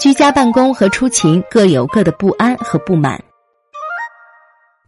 居家办公和出勤各有各的不安和不满。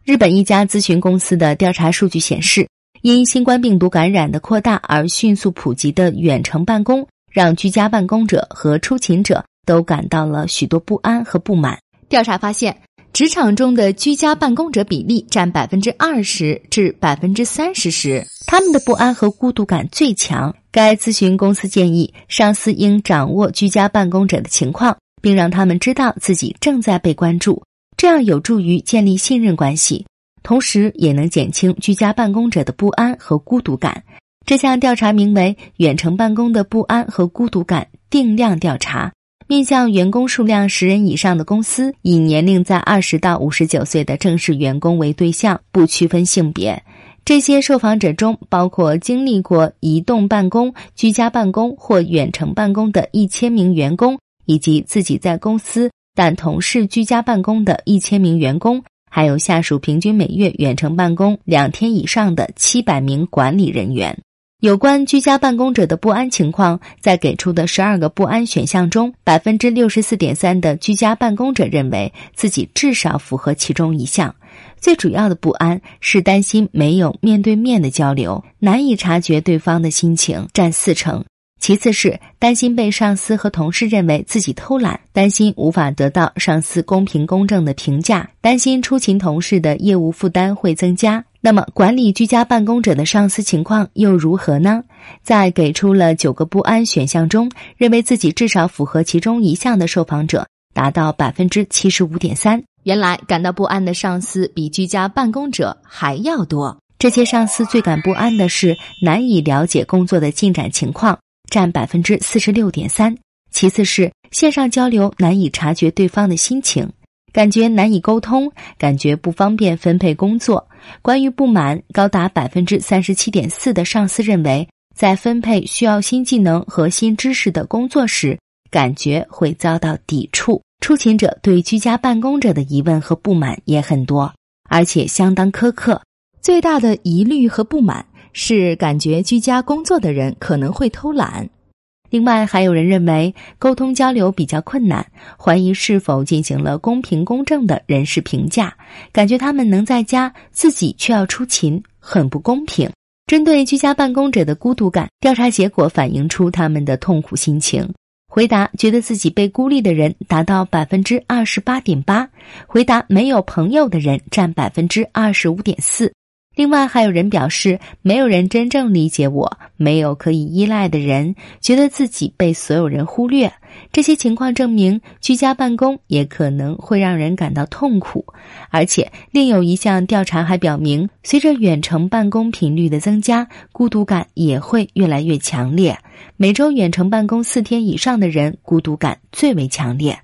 日本一家咨询公司的调查数据显示，因新冠病毒感染的扩大而迅速普及的远程办公，让居家办公者和出勤者都感到了许多不安和不满。调查发现。职场中的居家办公者比例占百分之二十至百分之三十时，他们的不安和孤独感最强。该咨询公司建议，上司应掌握居家办公者的情况，并让他们知道自己正在被关注，这样有助于建立信任关系，同时也能减轻居家办公者的不安和孤独感。这项调查名为《远程办公的不安和孤独感定量调查》。面向员工数量十人以上的公司，以年龄在二十到五十九岁的正式员工为对象，不区分性别。这些受访者中包括经历过移动办公、居家办公或远程办公的一千名员工，以及自己在公司但同事居家办公的一千名员工，还有下属平均每月远程办公两天以上的七百名管理人员。有关居家办公者的不安情况，在给出的十二个不安选项中，百分之六十四点三的居家办公者认为自己至少符合其中一项。最主要的不安是担心没有面对面的交流，难以察觉对方的心情，占四成。其次是担心被上司和同事认为自己偷懒，担心无法得到上司公平公正的评价，担心出勤同事的业务负担会增加。那么，管理居家办公者的上司情况又如何呢？在给出了九个不安选项中，认为自己至少符合其中一项的受访者达到百分之七十五点三。原来，感到不安的上司比居家办公者还要多。这些上司最感不安的是难以了解工作的进展情况，占百分之四十六点三。其次是线上交流难以察觉对方的心情。感觉难以沟通，感觉不方便分配工作。关于不满，高达百分之三十七点四的上司认为，在分配需要新技能和新知识的工作时，感觉会遭到抵触。出勤者对居家办公者的疑问和不满也很多，而且相当苛刻。最大的疑虑和不满是感觉居家工作的人可能会偷懒。另外，还有人认为沟通交流比较困难，怀疑是否进行了公平公正的人事评价，感觉他们能在家，自己却要出勤，很不公平。针对居家办公者的孤独感，调查结果反映出他们的痛苦心情。回答觉得自己被孤立的人达到百分之二十八点八，回答没有朋友的人占百分之二十五点四。另外，还有人表示，没有人真正理解我，没有可以依赖的人，觉得自己被所有人忽略。这些情况证明，居家办公也可能会让人感到痛苦。而且，另有一项调查还表明，随着远程办公频率的增加，孤独感也会越来越强烈。每周远程办公四天以上的人，孤独感最为强烈。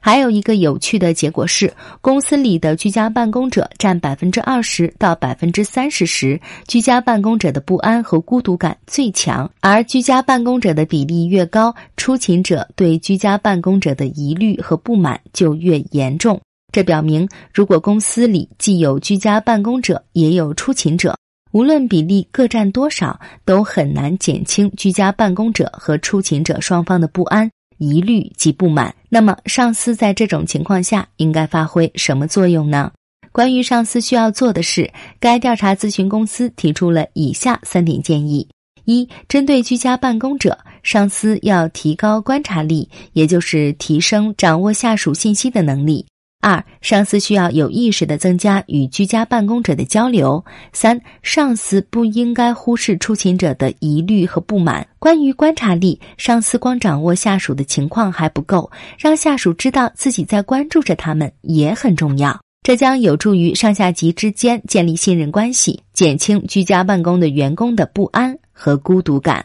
还有一个有趣的结果是，公司里的居家办公者占百分之二十到百分之三十时，居家办公者的不安和孤独感最强。而居家办公者的比例越高，出勤者对居家办公者的疑虑和不满就越严重。这表明，如果公司里既有居家办公者，也有出勤者，无论比例各占多少，都很难减轻居家办公者和出勤者双方的不安。疑虑及不满，那么上司在这种情况下应该发挥什么作用呢？关于上司需要做的事，该调查咨询公司提出了以下三点建议：一、针对居家办公者，上司要提高观察力，也就是提升掌握下属信息的能力。二、上司需要有意识的增加与居家办公者的交流。三、上司不应该忽视出勤者的疑虑和不满。关于观察力，上司光掌握下属的情况还不够，让下属知道自己在关注着他们也很重要。这将有助于上下级之间建立信任关系，减轻居家办公的员工的不安和孤独感。